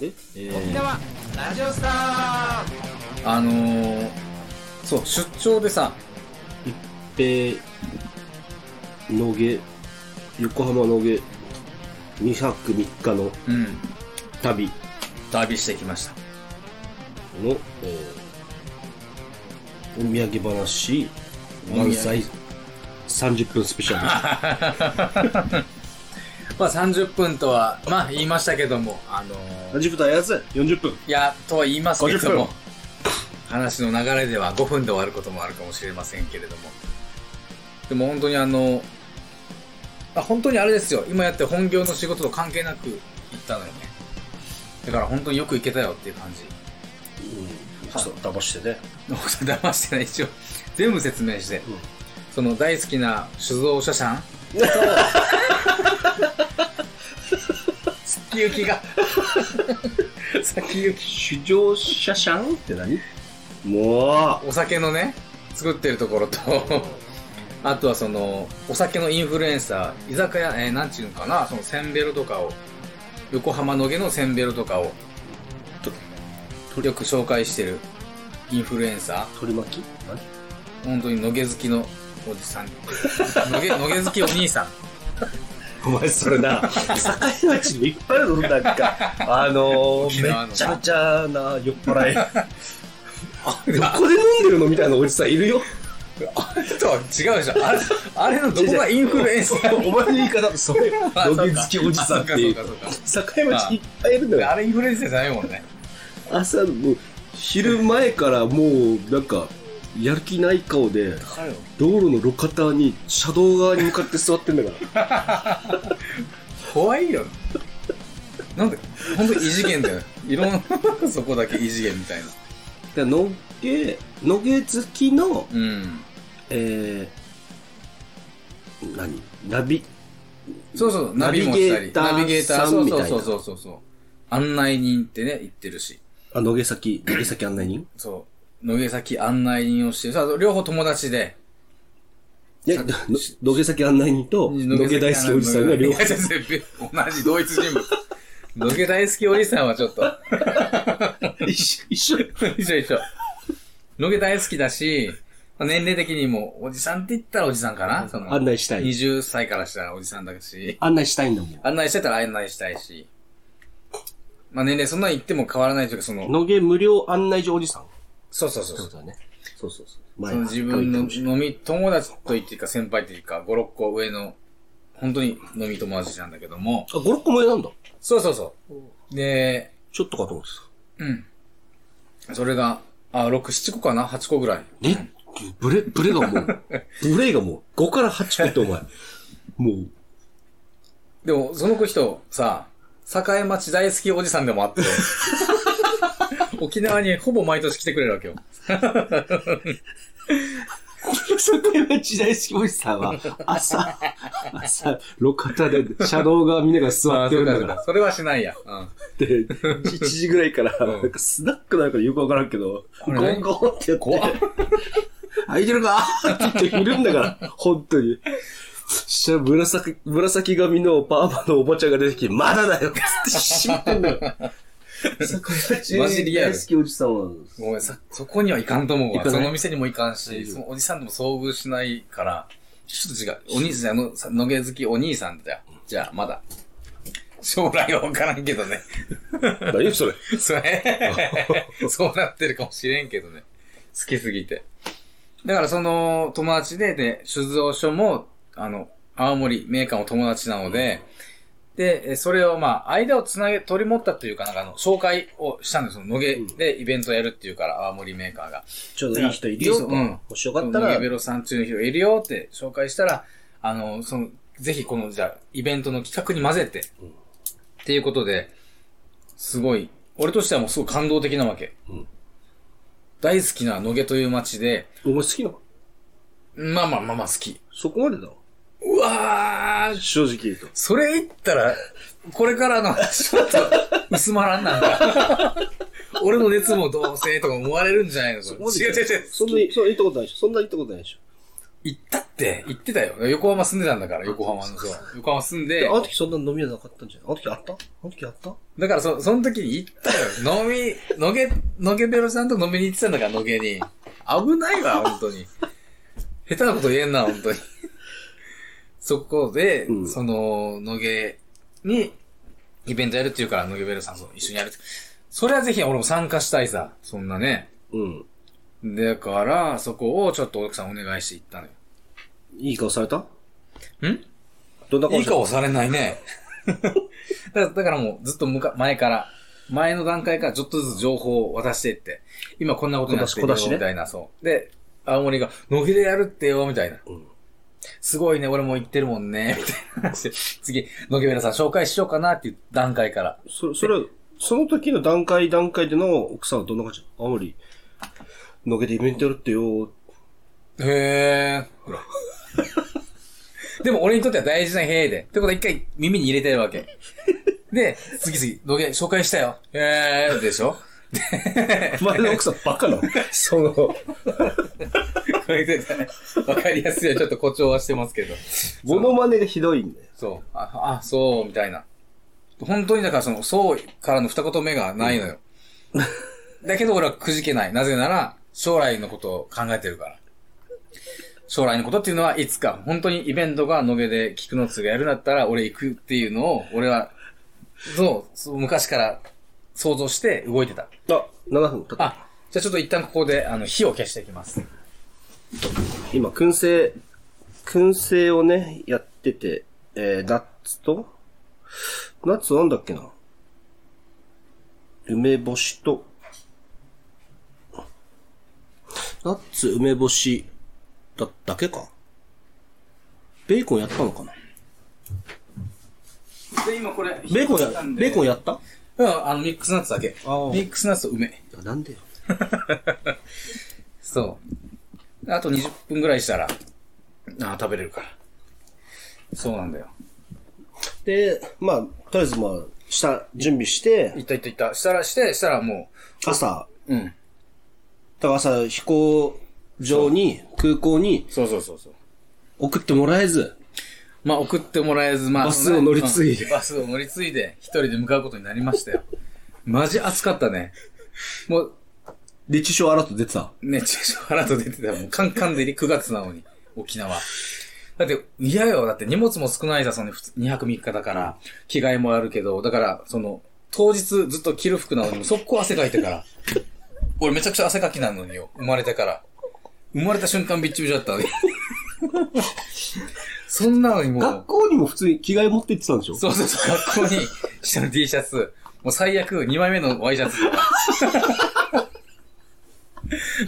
え？えー、沖縄ラジオスター。あのー、そう、出張でさ、一平、野毛、横浜野毛、2泊3日のうん、旅。旅してきました。の、えー、お土産話、満載。30分スペシャル。まあ30分とは、まあ言いましたけども、あのー、30分とはやつ40分。いや、とは言いますけど50も分、話の流れでは5分で終わることもあるかもしれませんけれども。でも本当にあの、あ本当にあれですよ、今やってる本業の仕事と関係なく行ったのよね。だから本当によく行けたよっていう感じ。うん。騙してね。奥さん騙してない、一応。全部説明して。んその大好きな酒造車さん 先行きが。先行き。主乗車シャンって何？もお酒のね、作ってるところと、あとはその、お酒のインフルエンサー、居酒屋、えーなんちゅうのかな、そのセンベロとかを、横浜野毛のセンベロとかを、よく紹介してるインフルエンサーう、取り巻き？何本当に野毛好きのおじさん。野毛、野毛好きお兄さん。お前それな、境町にいっぱいいるんか。あのー、めちゃめちゃな酔っ払い。どこで飲んでるのみたいなおじさんいるよ。あれとは違うでしょ。あれ、あれのどこがインフルエンサーお前の言い方それ、あ野毛好きおじさんっていう境町いっぱいいるんだよ。あれインフルエンサーじゃないもんね。朝、もう、昼前からもう、なんか、やる気ない顔で、道路の路肩に、車道側に向かって座ってんだから。怖いよ。なんで、本当に異次元だよ。いろんな、そこだけ異次元みたいな。で野毛、野毛好きの、うん。えー、何？ナビ、そうそう、ナビゲーター、ビゲーターさんみたいなそうそうそうそう。案内人ってね、言ってるし。あ、野毛先、野毛先案内人？そう。野毛先案内人をしてる。さあ、両方友達で。え、の野毛先案内人と、野毛大好きおじさんが両方同じ同一人物。野毛大好きおじさんはちょっと。一緒、一緒。一緒一緒。野毛大好きだし、まあ年齢的にも、おじさんって言ったらおじさんかなその案内したい。20歳からしたらおじさんだし、案内したいんだもん。案内してたら案内したいし、まあ年齢そんなに言っても変わらないというか、その、野毛無料案内所おじさん。そうそうそうそうだね。そうそうそう。その自分の飲み友達と言っていいか先輩というか、5、6個上の、本当に飲み友達なんだけども、あ、5、6個前なんだ。そうそうそう。で、ちょっとかと思ってうん。それが、あ、6、7個かな ?8 個ぐらい。た。えブレ、ブレがもう、ブレがもう、5から8個ってお前。もう、でも、その子人、さ、栄町大好きおじさんでもあって、沖縄にほぼ毎年来てくれるわけよ。境町大好きおじさんは、朝、朝、路肩で、車道側見ながら座ってるんだから。それはしないや。うん。で、1時ぐらいから、なんかスナックなんかよくわからんけど、ゴンゴンってや怖っって、開いてるか？って言っているんだから、本当に。そしたら紫、紫髪のパーマのおばちゃんが出てきて、まだだよっつって閉めてんだよ。マジリアル大好きおじさんは、ごめん、さ、そこにはいかんと思うわ。その店にも行かんし、そのおじさんとも遭遇しないから、ちょっと違う。お兄さん、あの、さ野毛好きお兄さんだよ。じゃあ、まだ。将来はわからんけどね。何それ？それ、そうなってるかもしれんけどね。好きすぎて。だからその友達で、で、酒造所も、あの、青森メーカーも友達なので、で、えそれをまあ、間をつなげ、取り持ったというか、なんかあの、紹介をしたんですよ。野毛でイベントやるっていうから、青森メーカーが。ちょうどいい人いるよと。うんもしよかったら野毛、ベロさん中の人いるよって紹介したら、あの、その、ぜひこの、じゃあ、イベントの企画に混ぜて、っていうことで、すごい、俺としてはもうすごい感動的なわけ。うん大好きな野毛という街で、お前好きなの？まあまあまあまあ好き。そこまでだろ。うわー、正直言うと。それ言ったら、これからの話ちょっと薄まらんなんだ。俺の熱も同性とか思われるんじゃないの？それ違う違う違う。そんなに、そんな言ったことないでしょ。そんな言ったことないでしょ。行ったって、行ってたよ。横浜住んでたんだから、横浜の、そう。横浜住んでであ、の時そんな飲みはなかったんじゃない？あの時あった？あの時あった？だからそ、その時に行ったよ。飲み、のげ、のげベロさんと飲みに行ってたんだから、のげに。危ないわ、本当に。下手なこと言えんな、本当に。そこで、うんその、のげに、イベントやるっていうから、のげベロさんと一緒にやるって。それはぜひ俺も参加したいさ。そんなね。うん。だから、そこをちょっと奥さんお願いして行ったのよ。いい顔された？ん？どんな顔してた？いい顔されないね。だからだからもうずっとむか前から、前の段階からちょっとずつ情報を渡していって、今こんなことになってるよ小出し小出しねみたいな、そう。で、青森が、のげでやるってよ、みたいな。うんすごいね、俺も言ってるもんね、みたいな話で。次、のげべらさん紹介しようかなっていう段階から。そ、それ、その時の段階段階での奥さんはどんな感じ？青森、のけてイベントやるってよ。へー。ほら。でも俺にとっては大事な部屋で。ってことは一回耳に入れてるわけ。で、次々、のげ紹介したよ。へー、でしょ？前の奥さんバカなの？その、わかりやすいよちょっと誇張はしてますけど。モノマネがひどいんだよ。そう。あ、あ、そう、みたいな。本当にだからその、そうからの二言目がないのよ。だけど俺はくじけない。なぜなら、将来のことを考えてるから。将来のことっていうのはいつか、本当にイベントが野毛で菊の津がやるんだったら俺行くっていうのを、俺は、そう、そう昔から想像して動いてた。あ、7分経った。あ、じゃあちょっと一旦ここで、あの、火を消していきます。今、燻製、燻製をね、やってて、えー、ナッツと、ナッツなんだっけな？梅干しと、ナッツ、梅干し、だ、だけか？ベーコンやったのかな？で、今これ、ベーコンや、ベーコンややった？うん、あの、ミックスナッツだけ。ミックスナッツと梅。なんでよ。そう。あと20分ぐらいしたら、ああ、食べれるから。そうなんだよ。で、まあ、とりあえずまあ、した、準備して、いったいったいった。したら、して、したらも朝、う、うん。だから朝、飛行場に、空港にそうそうそうそう。送ってもらえず、まあ、送ってもらえず、まあ、バスを乗り継いでうんバスを乗り継いで、一人で向かうことになりましたよ。マジ暑かったね。もう、熱中症アラート出てた？ね、中小アラート出てたよ。もうカンカンで9月なのに、沖縄。だって、嫌よ。だって荷物も少ないさ、その2泊3日だから、着替えもあるけど、だから、その、当日ずっと着る服なのに、速攻汗かいてから。俺めちゃくちゃ汗かきなのによ。生まれてから。生まれた瞬間ビッチビチだった。そんなのにもう、学校にも普通に着替え持って行ってたんでしょ？そうそうそう、学校に下の T シャツ、もう最悪2枚目のワイシャツとか。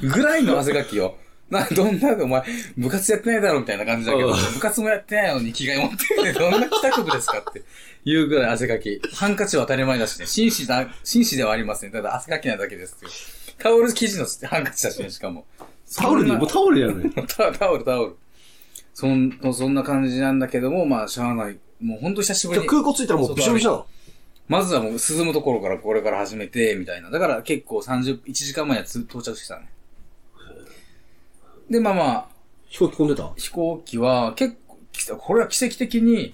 ぐらいの汗かきよ。な、どんな、お前、部活やってないだろみたいな感じだけど、うん部活もやってないのに着替え持ってどんな帰宅部ですかっていうぐらい汗かき。ハンカチは当たり前だしね、紳士だ、紳士ではありません。ただ汗かきなだけですよ。タオル生地のハンカチだしね、しかも。タオルに、もうタオルやるね。タ タオル、タオル。そん、そんな感じなんだけども、まあ、しゃあない。もうほんと久しぶりに。空港着いたらもうびしょびしょなの。まずはもう涼むところからこれから始めて、みたいな。だから結構30、1時間前にはつ到着してたね。で、まあまあ、飛行機込んでた？飛行機は結構、きこれは奇跡的に、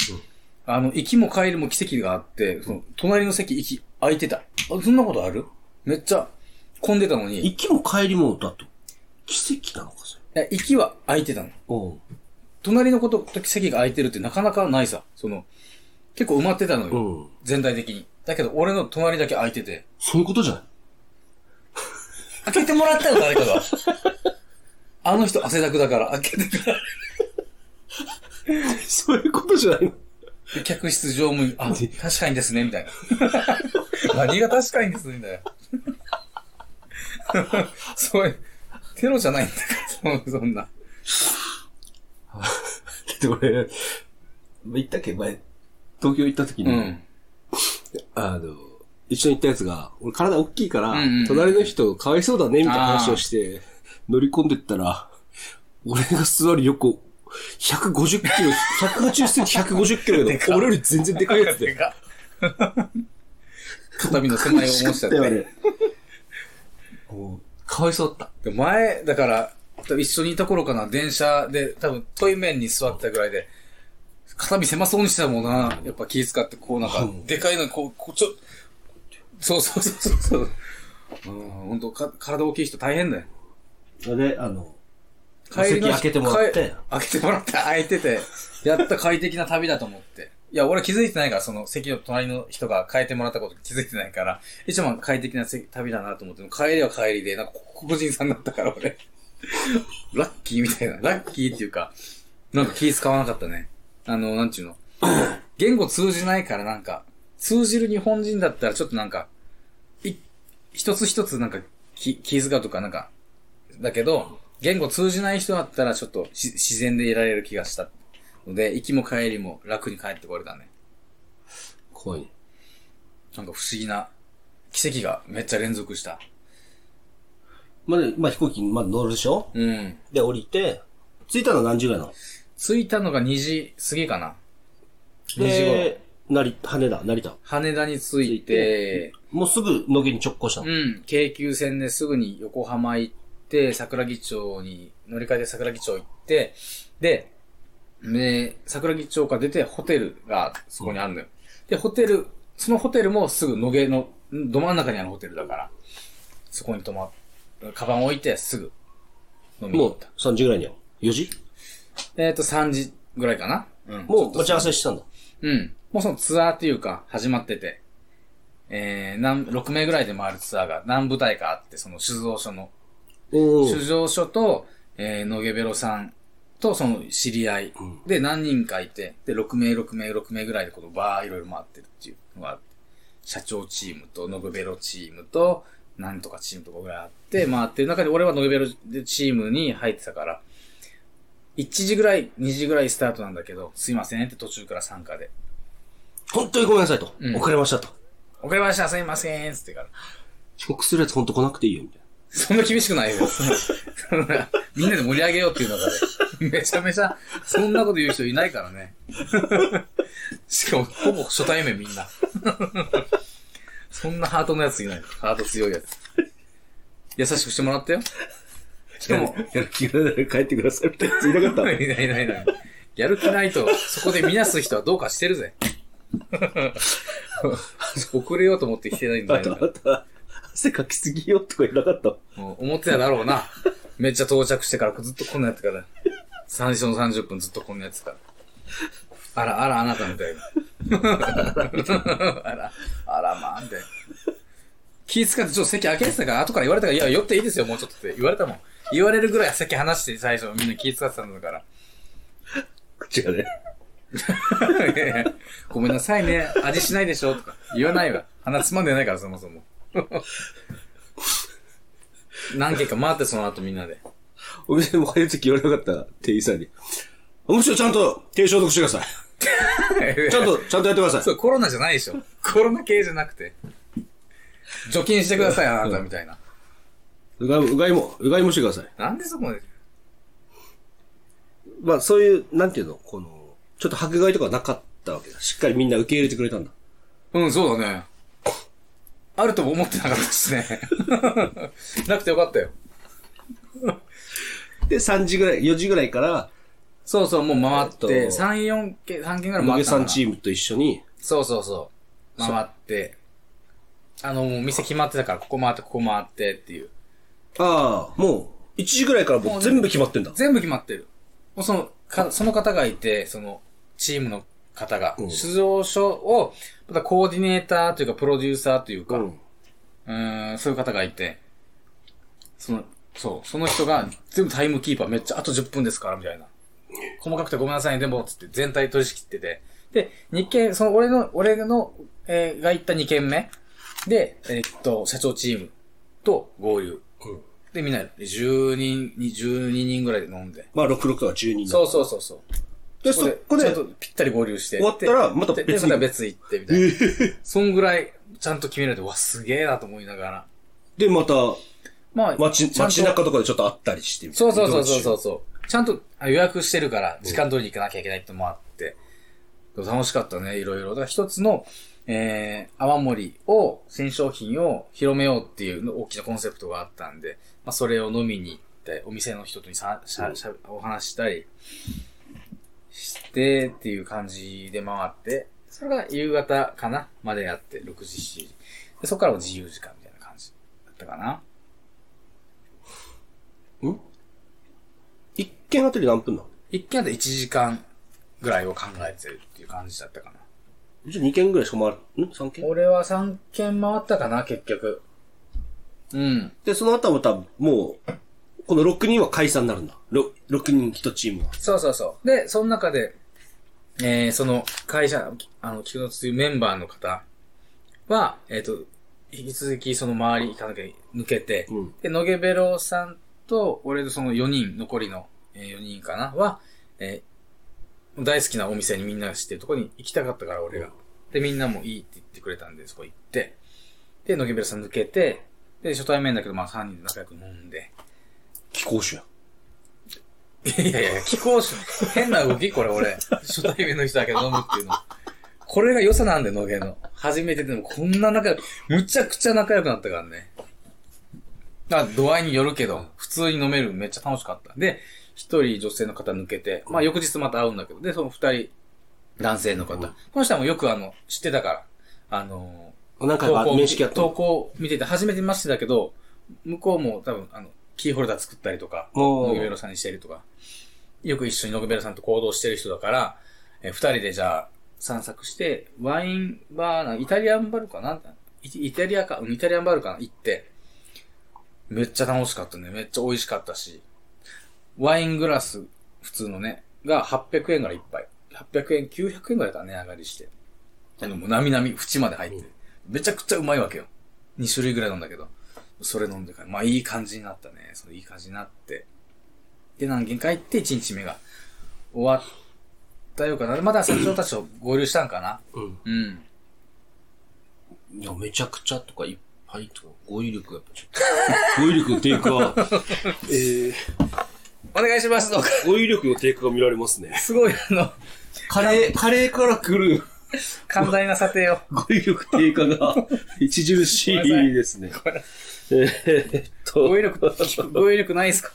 あの、行きも帰りも奇跡があって、その、隣の席行き、空いてた。あ、そんなことある？めっちゃ混んでたのに、い行きも帰りもだと。奇跡なのか、そや行きは空いてたの。れ。うん。隣のこと、席が空いてるってなかなかないさ。その、結構埋まってたのよ。うん。全体的に。だけど、俺の隣だけ空いてて。そういうことじゃない？開けてもらったよ、誰かが。あの人汗だくだから、開けてくらそういうことじゃないの？で客室乗務員、あ、確かにですね、みたいな。何が確かにですね、みたいな。そういう、テロじゃないんだから、そそんな。だって俺、言ったっけ？前、東京行った時に、うん。あの、一緒に行ったやつが、俺体大きいから、んうんうん隣の人かわいそうだね、みたいな話をして、乗り込んでったら、俺が座る横、150キロ、180センチ150キロで俺より全然でかいやつで。か。肩身の狭い思いしちゃっだよ、あて。れ。もうかわいそうだった。で前、だから、一緒にいた頃かな、電車で、多分、トイ面に座ってたぐらいで、肩身狭そうにしてたもんな。やっぱ気遣って、こうなんか、でかいのに、こう、こう、ちょ、そうそうそうそうそう。うん、ほんと、か、体大きい人大変だよ。それで、あの、帰り開けてもらって帰開けてもらって、開いてて、やった快適な旅だと思って。いや、俺気づいてないから、その席の隣の人が変えてもらったこと気づいてないから、一番快適なせ旅だなと思って、帰りは帰りで、なんか黒人さんだったから、俺。ラッキーみたいな。ラッキーっていうか、なんか気使わなかったね。あの、なんちゅうの。言語通じないからなんか、通じる日本人だったらちょっとなんか、い、一つ一つなんか気、気遣うとかなんか、だけど、言語通じない人だったらちょっとし自然でいられる気がしたので、行きも帰りも楽に帰ってこれたね。怖いね。なんか不思議な奇跡がめっちゃ連続した。まあ、まあ、飛行機にまだ乗るでしょ？うん。で、降りて、着いたのは何時ぐらいなの？着いたのが2時過ぎかな。2時頃。で、成田、羽田、成田。羽田に着いて、もうすぐ野毛に直行したの。うん、京急線ですぐに横浜行って、桜木町に、乗り換えで桜木町行って、で、で、桜木町から出てホテルがそこにあるのよ。で、ホテル、そのホテルもすぐ野毛のんど真ん中にあるホテルだから、そこに泊まっ、カバン置いてすぐ飲みにもう行った。3時ぐらいには？4時？えっ、と、3時ぐらいかな。うん。もう待ち合わせしたんだ？うん。もうそのツアーっていうか、始まってて、えー、何、6名ぐらいで回るツアーが何部隊かあって、その酒造所のお酒造所と、えー、野毛ベロさんとその知り合いで何人かいて、で、6名、6名、6名ぐらいでこのバーいろいろ回ってるっていうのがあって、社長チームと野毛ベロチームと、なんとかチームとかぐらいあって、回ってる中で俺は野毛ベロチームに入ってたから、1時ぐらい、2時ぐらいスタートなんだけど、すいませんって途中から参加で。本当にごめんなさいと。うん遅れましたと。遅れました、すいませんつってから。遅刻するやつ本当来なくていいよ、みたいそんな厳しくないよ。みんなで盛り上げようっていう中で。めちゃめちゃ、そんなこと言う人いないからね。しかも、ほぼ初対面みんな。そんなハートのやついない。ハート強いやつ。優しくしてもらったよ。しかな。も、やる気がない帰ってください、みたいなやついなかった。いないいないいない。やる気ないと、そこで見なす人はどうかしてるぜ。遅れようと思って来てないんだあと、よ。あと、汗かきすぎよとか言わなかった。もう思ってただろうな。めっちゃ到着してからずっとこんなやつから。最初の30分ずっとこんなやつから。あら、あら、あなたみたいな。あら、あら、まあ、みたいな。気使ってちょっと席開けてたから、後から言われたから、いや、寄っていいですよ、もうちょっとって言われたもん。言われるぐらい席離して最初みんな気使ってたんだから。口がね。いやいやごめんなさいね、味しないでしょとか言わないわ。鼻つまんでないから、そもそも。何軒か回って、その後みんなで。お店も入るとき言われなかった店員さんに。むしろちゃんと手消毒してください。ちゃんと、ちゃんとやってください。そう、コロナじゃないでしょ。コロナ系じゃなくて。除菌してください、あなたみたいな。うがいも、うがいも、うがいもしてください。なんでそこまで？まあ、そういう、なんていうの、この、ちょっと迫害とかなかったわけだ。しっかりみんな受け入れてくれたんだ。うん、そうだね。あるとも思ってなかったですね。なくてよかったよ。で、3時ぐらい、4時ぐらいから、そうそう、もう回って、えっと3、4件、3件ぐらい回ったかなんチームと一緒に、そうそうそう。回って、あの、もう店決まってたから、ここ回って、ここ回ってっていう。ああ、もう、1時ぐらいからもう全部決まってんだ。全部決まってる。もうその、か、その方がいて、その、チームの方が、うん出場所を、またコーディネーターというか、プロデューサーというか、う。うんーん、そういう方がいて、その、そう、その人が、全部タイムキーパーめっちゃ、あと10分ですから、みたいな。細かくてごめんなさいね、でも、つって全体取り仕切ってて。で、2件、その、俺の、俺の、えーが行った2件目で、えーっと、社長チームと合流。うんで、みんなで10人、12人ぐらいで飲んで。まあ、66は10人だ。そうそうそうそう。で、そこでちゃん、とぴったり合流して。終わったらまたで別にでまた別行って、みたいな。そんぐらい、ちゃんと決められて、うわ、すげえなと思いながら。で、また、まあ、街、街中とかでちょっと会ったりして。そうそうそうそうそうう。そう。ちゃんとあ予約してるから、時間通りに行かなきゃいけないってのもあって。楽しかったね、いろいろ。だから一つの、えー、泡盛を、新商品を広めようっていうの大きなコンセプトがあったんで、まあ、それを飲みに行っって、お店の人とにさ、しゃ、しゃ、お話ししたりしてっていう感じで回って、それが夕方かなまでやって、6時、7時。でそこからも自由時間みたいな感じだったかな。ん？一件あたり何分なの？一軒で1時間ぐらいを考えてるっていう感じだったかな。じゃあ2件ぐらいしか回る？ん ?3 件俺は3軒回ったかな、結局。うん。で、その後はまた、もう、この6人は解散になるんだ。6, 6人1チームは。そうそうそう。で、その中で、えー、その会社、あの、菊野というメンバーの方は、えっ、と、引き続きその周り行かなきゃ抜けて、うんで、野毛ベロさんと、俺とその4人、残りの、えー、4人かな、は、えー大好きなお店にみんなが知ってるところに行きたかったから、俺が。で、みんなもいいって言ってくれたんで、そこ行って、で、野毛ベロさん抜けて、で、初対面だけど、まあ3人で仲良く飲んで、気候種や。いやいや、気候種、変な動きこれ俺。初対面の人だけど飲むっていうの。これが良さなんだよ、野毛の。初めてでもこんな仲良く、むちゃくちゃ仲良くなったからね。あ、度合いによるけど、普通に飲めるめっちゃ楽しかった。で、一人女性の方抜けて、まあ翌日また会うんだけど、で、その二人、男性の方。この人はもうよくあの、知ってたから、あの何回か面識あった。投稿見てて初めてましてだけど、向こうも多分、あの、キーホルダー作ったりとか、ノグベロさんにしてるとか、よく一緒にノグベロさんと行動してる人だから、えー二人でじゃあ散策して、ワインバーな、イタリアンバルかな？イイタリアか、うんイタリアンバルかな？行って、めっちゃ楽しかったね。めっちゃ美味しかったし、ワイングラス、普通のね、が800円から一杯。800円、900円ぐらいだ値上がりして。あの、もう、なみなみ、縁まで入って。めちゃくちゃうまいわけよ。2種類ぐらい飲んだけど。それ飲んでから、まあいい感じになったね。それいい感じになって。で、何軒か行って、1日目が終わったようかな。まだ社長たちと合流したんかな。うん。うん。いや、めちゃくちゃとかいっぱいとか、語彙力がやっぱちょっと。語彙力の低下は、えー、お願いしますとか。語彙力の低下が見られますね。すごい、あの、カレー、カレーから来る寛大な査定を。語彙力低下が著しいですね。えーっと、語彙力、語彙力ないですか？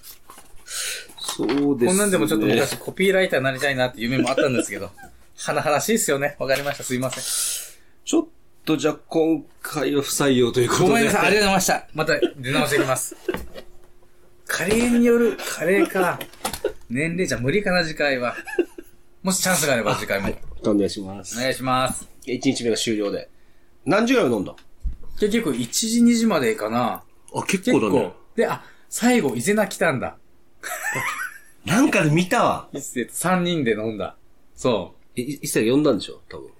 そうですね。こんなんでもちょっと昔コピーライターになりたいなっていう夢もあったんですけど。華々しいですよね。わかりました。すいません。ちょっとじゃあ今回は不採用ということで。ごめんなさい。ありがとうございました。また出直していきます。カレーによる、カレーか。年齢じゃ無理かな、次回は。もしチャンスがあれば次回も。お願いします。お願いします。1日目が終了で。何時ぐらい飲んだ？結局、1時、2時までかな。あ、結結構。で、あ、最後、伊勢名来たんだ。なんかで見たわ。一世と3人で飲んだ。そい一切呼んだんでしょ？多分。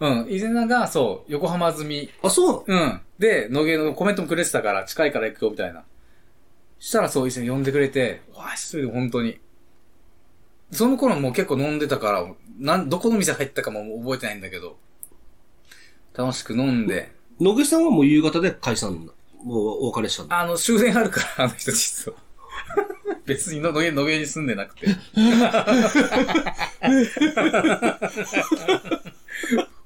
う。うん。伊勢名が、そう、横浜済み。あ、そううん。で、野毛のコメントもくれてたから、近いから行くよ、みたいな。したらそう、伊勢名呼んでくれて、わあ、それで本当に。その頃もう結構飲んでたから、なん、どこの店入ったかも覚えてないんだけど、楽しく飲んで、野毛さんはもう夕方で解散、もうお別れしたんだ。あの、終電あるから、あの人実は。別にの野毛、野毛に住んでなくて。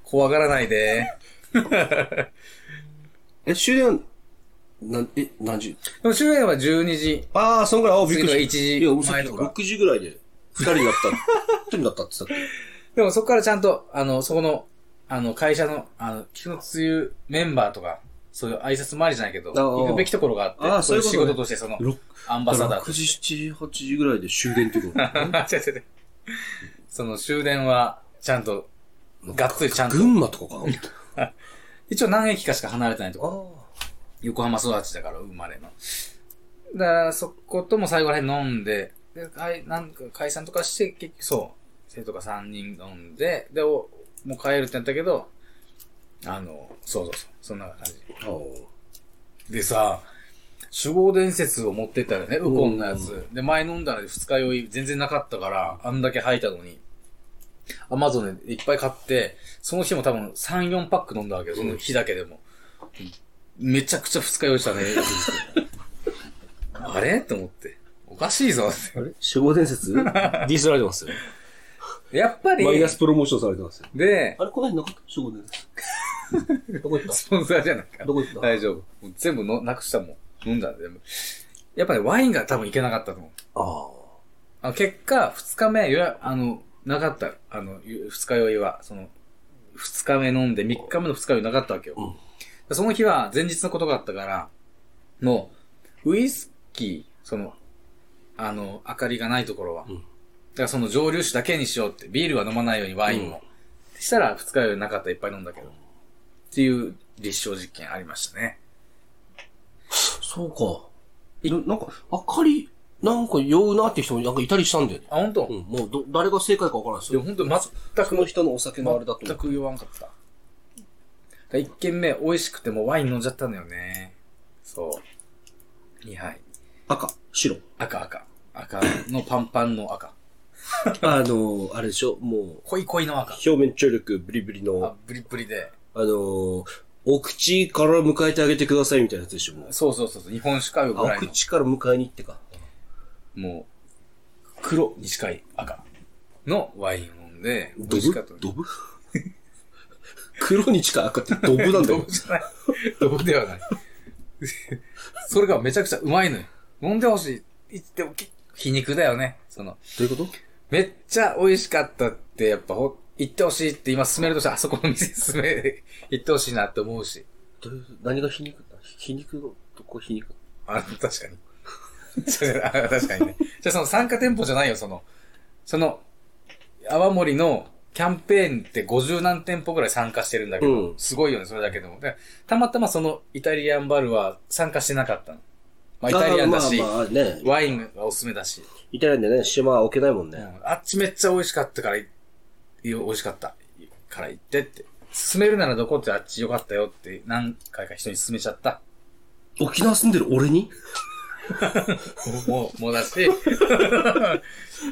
怖がらないで。え、終電、なん、え、何時？でも終電は12時。ああ、そんぐらい、あびっくりした。次の1時いや、か6時ぐらいで、二人になった。一人になったってさっき。でもそこからちゃんと、あの、そこの、あの、会社の、あの、菊のつゆメンバーとか、そういう挨拶回りじゃないけど、行くべきところがあって、ああそういう仕事としてその、ろアンバサダー6と時、して。7時、8時ぐらいで終電ってこと。違う違う違うその終電は、ちゃんと、がっつりちゃんと。群馬とかか 一応何駅かしか離れてないとあこ。横浜育ちだから、生まれの。だから、そことも最後らへん飲んで、で、はい、なんか解散とかして、結局そう、生徒が3人飲んで、で、おもう帰るってなったけど、あの、そうそうそう、そんな感じ。あ。でさ、守護伝説を持ってったよね、ウコンのやつ。で、前飲んだら二日酔い全然なかったから、あんだけ吐いたのに、アマゾンでいっぱい買って、その日も多分3、4パック飲んだわけよ、その日だけでも。めちゃくちゃ二日酔いしたね。あれ？と思って。おかしいぞって。あれ？守護伝説？ディスられてますよ。やっぱり、マイナスプロモーションされてますよ。で、あれ、この辺なかった？守護伝説。どこ行った？スポンサーじゃないかどこ行った？大丈夫。全部のなくしたもん。飲んだんでやっぱりワインが多分いけなかったと思う。ああ。あ結果、二日目、あの、なかった。あの、ゆ二日酔いは、その、二日目飲んで三日目の二日酔いなかったわけよ。うんでその日は前日のことがあったから、もう、ウイスキー、その、あの、明かりがないところは。うんだからその蒸留酒だけにしようって、ビールは飲まないようにワインも。したら二日酔いなかったらいっぱい飲んだけど。っていう立証実験ありましたね。そうか。いなんか、あかり、なんか酔うなって人もなんかいたりしたんだよね。あ、本当、うん、もうど、誰が正解かわからないですよ。でも本当に全くその人のお酒のあれだと思う。全く酔わんかった。だから一軒目美味しくてもうワイン飲んじゃったんだよね。そう。2杯。赤、白。赤赤。赤のパン パンの赤。あの、あれでしょ？も濃い濃いの赤う、。表面張力ブリブリあの、、ブリブリで。あの、お口から迎えてあげてくださいみたいなやつでしょ？もう。そうそうそうそう。日本酒かよぐあ、おらいの。口から迎えに行ってか。もう、黒に近い赤のワインを飲んで、美ド味しかったブ。ドブ？黒に近い赤ってドブなんだよドブ。じゃない。ドブではない。それがめちゃくちゃうまいのよ。飲んでほしい。言っても、き皮肉だよね。その、どういうこと？めっちゃ美味しかったって、やっぱほ、言ってほしいって今勧めるとしたら、あそこの店勧め、言ってほしいなって思うし。どういう何が皮肉？だ皮肉のとこ皮肉？あ、確かに。あ確かにね。じゃあその参加店舗じゃないよ、その、その、泡盛のキャンペーンって50何店舗ぐらい参加してるんだけど、うんすごいよね、それだけでも。でたまたまそのイタリアンバルは参加してなかったの。まあイタリアンだし、あまあまあね。ワインがおすすめだし、イタリアンでね、島は置けないもんね。うんあっちめっちゃ美味しかったから、い美味しかったから行ってって。勧めるならどこってあっちよかったよって何回か人に勧めちゃった。沖縄住んでる俺に？もう、もうだし、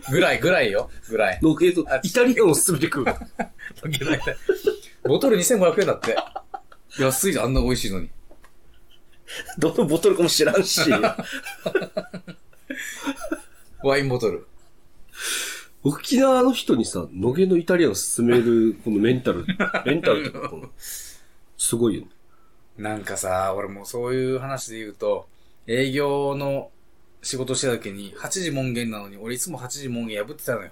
ぐらい、ぐらいよ。ぐらい。のけどあ、イタリアンを進めてくる。ボトル2500円だって。安いじゃん、あんな美味しいのに。どのボトルかも知らんし。ワインボトル。沖縄の人にさ、野毛のイタリアンを進める、このメンタル、メンタルとか、この、すごいよね。なんかさ、俺もうそういう話で言うと、営業の仕事してた時に、8時門限なのに、俺いつも8時門限破ってたのよ。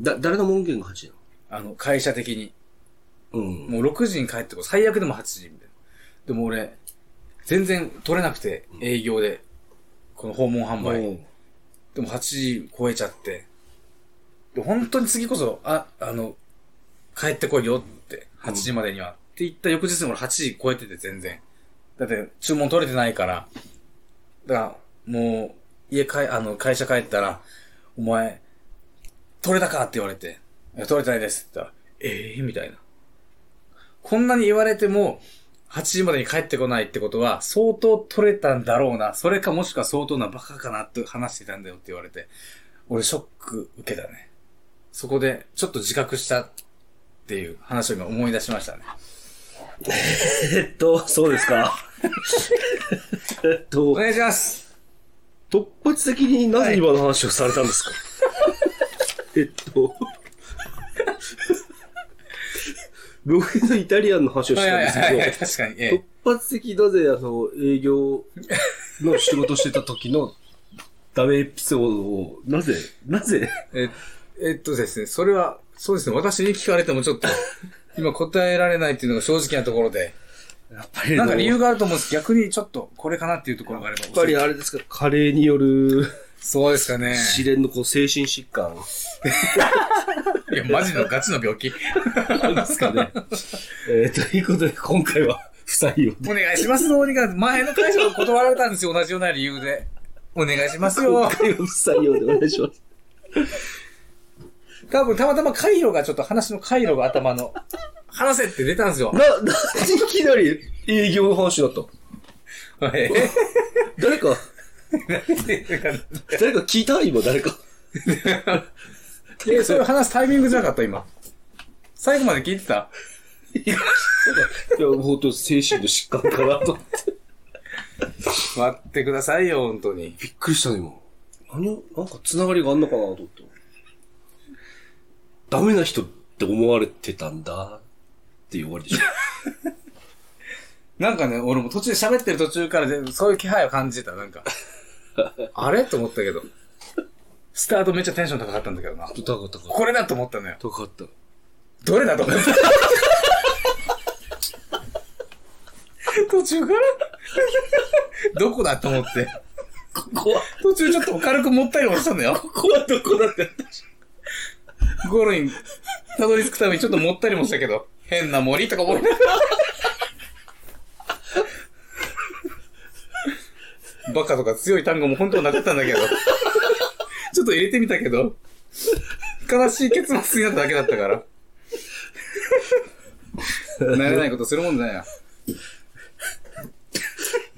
だ、誰の門限が8なあの、会社的に。のうん。もう6時に帰ってこい最悪でも8時みたいな。でも俺、全然取れなくて、営業で。この訪問販売。うんでも8時超えちゃって。で本当に次こそ、あ、あの、帰ってこいよって、8時までには。って言った翌日に俺8時超えてて全然。だって注文取れてないから。だから、もう、家帰、あの、会社帰ったら、お前、取れたかって言われて、取れてないですって言ったら、ええみたいな。こんなに言われても、8時までに帰ってこないってことは、相当取れたんだろうな。それかもしくは相当なバカかなって話してたんだよって言われて。俺ショック受けたね。そこで、ちょっと自覚したっていう話を今思い出しましたね。えっと、そうですか。えっおと、願いします。突発的になぜ今の話をされたんですか、えっと、ロケのイタリアンの話をしはいたんですけどはいはいはい、、確かに。え突発的なぜ、あの、営業の仕事してた時のダメエピソードを、なぜ、なぜ、え、ええっとですね、それは、そうですね、私に聞かれてもちょっと、今答えられないっていうのが正直なところで、やっぱりなんか理由があると思うんです。逆にちょっと、これかなっていうところがあれば。やっぱりあれですか、加齢によるそうですかね。試練のこう精神疾患 いや、マジのガチの病気。なんですかね。えー、ということで、今回は不採用で。お願いします、どうにか。前の会社も断られたんですよ、同じような理由で。お願いしますよ今。回は不採用でお願いします。多分、たまたま回路が、ちょっと話の回路が頭の、話せって出たんですよ。な、なんでいきなり営業の話になったえ誰か、誰か聞いた今誰か。え、それ話すタイミングじゃなかった、今。最後まで聞いてた？いや、本当精神の疾患かなと思って。待ってくださいよ、本当に。びっくりしたね、今。何を、なんかつながりがあんのかなと思って。ダメな人って思われてたんだっていう終わりでしょ。なんかね、俺も途中で喋ってる途中からでそういう気配を感じてた、なんか。あれ？と思ったけど。スタートめっちゃテンション高かったんだけどな。高かった。これだと思ったのよ。高かった。どれだと思った？途中から？どこだと思って？ここは、途中ちょっと軽くもったり落ちたんだよ。ここはどこだって。ゴールにたどり着くためにちょっともったりもしたけど、変な森とか思いながら。バカとか強い単語も本当はなかったんだけど、ちょっと入れてみたけど、悲しい結末になっただけだったから。なれないことするもんだよ。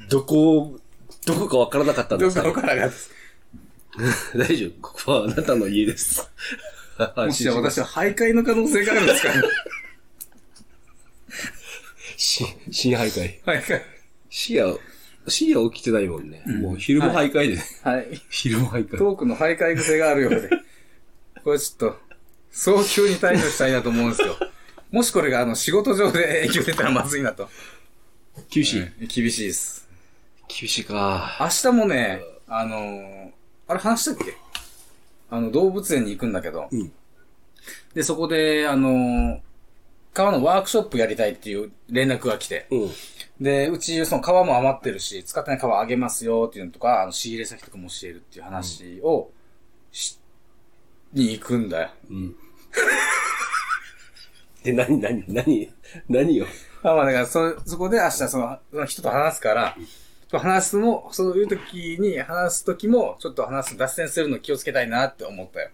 どこ、どこかわからなかったんですどこからが。大丈夫。ここはあなたの家です。もしや私は徘徊の可能性があるんですかね。し新徘徊。徘徊。深夜、深夜起きてないもんね。もう昼も徘徊でね。はい。昼も徘徊。トークの徘徊癖があるようで。これちょっと、早急に対処したいなと思うんですよ。もしこれがあの仕事上で影響出たらまずいなと。厳しい。うん厳しいです。厳しいか。明日もね、あのーあれ話したっけ？あの、動物園に行くんだけど。うんで、そこで、あのー革のワークショップやりたいっていう連絡が来て。うん。で、うち、その革も余ってるし、使ってない革あげますよっていうのとか、あの仕入れ先とかも教えるっていう話を、し、に行くんだよ。うん。で、なになになに何よ。あまあだから、そ、そこで明日その、その人と話すから、話すも、そういう時に話す時も、ちょっと話す、脱線するの気をつけたいなって思ったよ。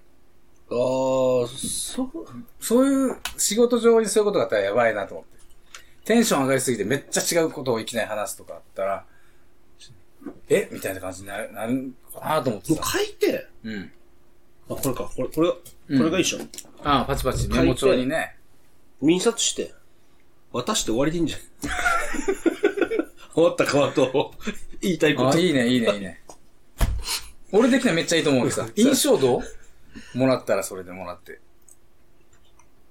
ああ、そう。そういう仕事上にそういうことがあったらやばいなと思って。テンション上がりすぎてめっちゃ違うことをいきなり話すとかあったら、え？みたいな感じになる、なるかなと思ってもうさ。書いて。うん。あ、これか。これ、これ、これがいいっしょ。ああ、パチパチメモ帳にね。印刷して、渡して終わりでいいんじゃん。終わったかわと、言いたいこあと。いいね、いいね、いいね。俺的にはめっちゃいいと思うけどさ。印象どう？もらったらそれでもらって。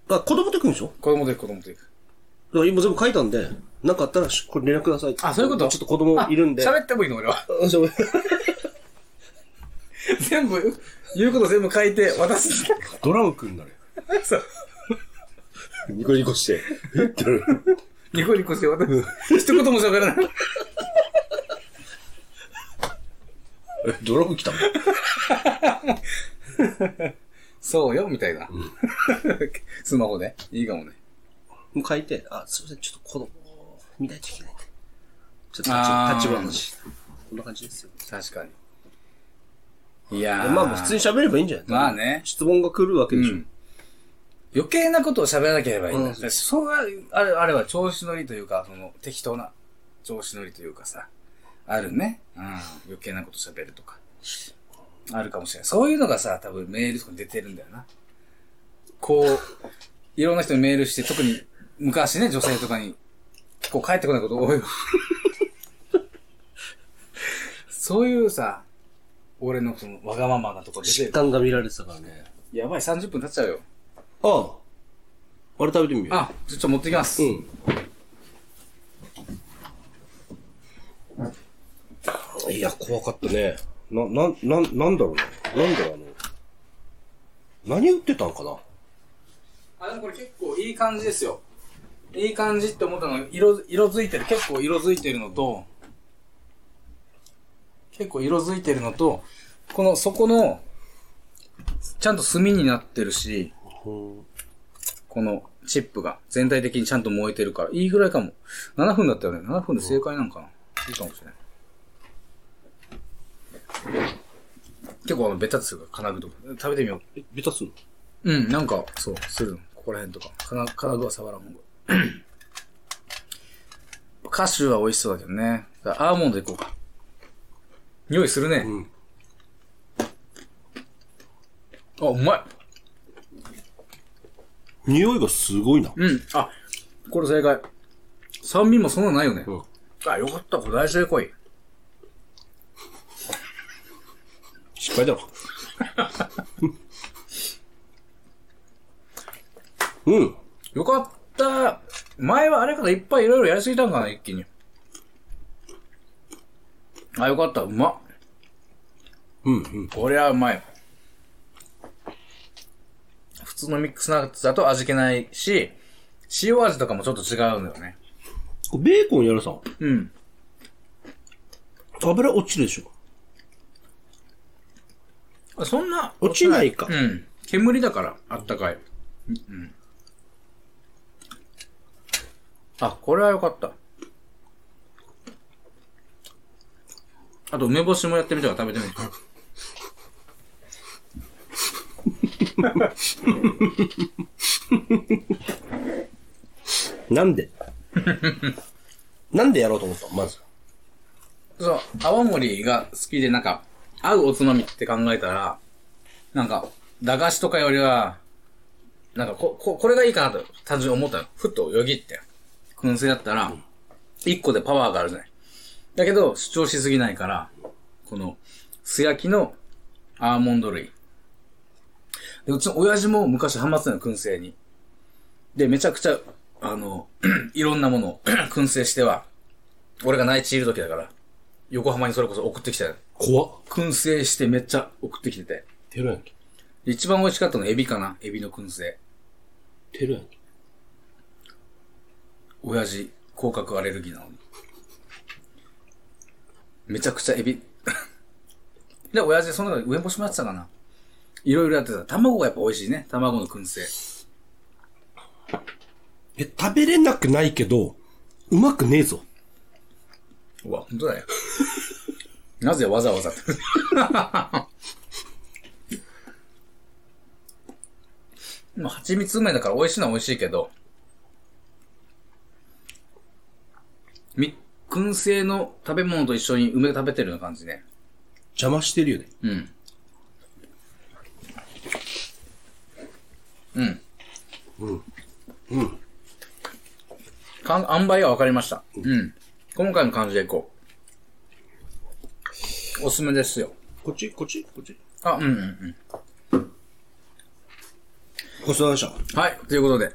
あ、子供と行くんでしょ？子供で子供で行く。だから今全部書いたんで、なんかあったらしこれ連絡くださいってあ、そういうこと？ちょっと子供いるんで。あ喋ってもいいの俺は？あそう 全部、言うこと全部書いて渡す。ドラムくんなれ。そう。ニコニコして。え？ってなるニコニコして渡す。一言も喋らない。え、ドラム来たの？そうよ、みたいな。スマホで。いいかもね。もう書いて、あ、すいません、ちょっと子供を見ないといけないんで。ちょっと立ち話。こんな感じですよ。確かに。いやー。まあまあ普通に喋ればいいんじゃない？まあね質問が来るわけでしょ。うん余計なことを喋らなければいいんだ。うんそうは、あれ、あれは調子乗りというか、その、適当な調子乗りというかさ、あるね。うん。余計なこと喋るとか。あるかもしれない。そういうのがさ、多分メールとかに出てるんだよな。こう、いろんな人にメールして、特に昔ね、女性とかに結構返ってこないこと多いわ。そういうさ、俺のその、わがままなとこ出て疾る。患が見られてたからね。やばい、30分経っちゃうよ。ああ。あれ食べてみよう。あ、ちょっと持ってきます。うん。いや、怖かったね。な、な、な、なんだろうな。なんだろう、あの。何売ってたんかな？あ、でもこれ結構いい感じですよ。いい感じって思ったのが、色、色づいてる、結構色づいてるのと、結構色づいてるのと、この底の、ちゃんと炭になってるし、このチップが全体的にちゃんと燃えてるから、いいぐらいかも。7分だったよね。7分で正解なんかな。いいかもしれない。結構あの、ベタつするから、金具とか。食べてみよう。え、ベタすんの？うん、なんか、そう、するの。ここら辺とか。金金具は触らん方が。カシューは美味しそうだけどね。アーモンドいこうか。匂いするね。うん。あ、うまい。匂いがすごいな。うん。あ、これ正解。酸味もそんなないよね。うん。あ、よかった。これ大正解い。失敗だろ。うん。よかった。前はあれからいっぱいいろいろやりすぎたんかな、一気に。あ、よかった。うまっ。うんうん。これはうまい。普通のミックスナッツだと味気ないし、塩味とかもちょっと違うんだよね。これベーコンやるさ、うん。油落ちるでしょ。そんな。落ちないかうん。煙だから、あったかい。うん。あ、これはよかった。あと、梅干しもやってみたから食べてみて。なんで？なんでやろうと思ったの？まず。そう、泡盛が好きでなんか、合うおつまみって考えたら、なんか、駄菓子とかよりは、なんかこ、こ、これがいいかなと単純に思ったの。ふっとよぎって。燻製だったら、一個でパワーがあるじゃない。だけど、主張しすぎないから、この、素焼きのアーモンド類。で、うちの親父も昔ハマってたの、燻製に。で、めちゃくちゃ、あの、いろんなものを 燻製しては、俺が内地いる時だから、横浜にそれこそ送ってきたよ。怖っ。燻製してめっちゃ送ってきてて。テロやんけ。で一番美味しかったのはエビかなエビの燻製。テロやんけ。親父、甲殻アレルギーなのに。めちゃくちゃエビ。で、親父その中で上干しもやってたかな。いろいろやってた。卵がやっぱ美味しいね。卵の燻製。え、食べれなくないけど、うまくねえぞ。うわ、本当だよ。なぜわざわざって。まあ、蜂蜜梅だから美味しいのは美味しいけど、み、燻製の食べ物と一緒に梅食べてるような感じね。邪魔してるよね。うん。うん。うん。うん。かん、塩梅が分かりました。うん。今回の感じでいこう。おすすめですよ。こっち？こっち？こっち？あ、うんうんうん。ごちそうさまでした。はい。ということで、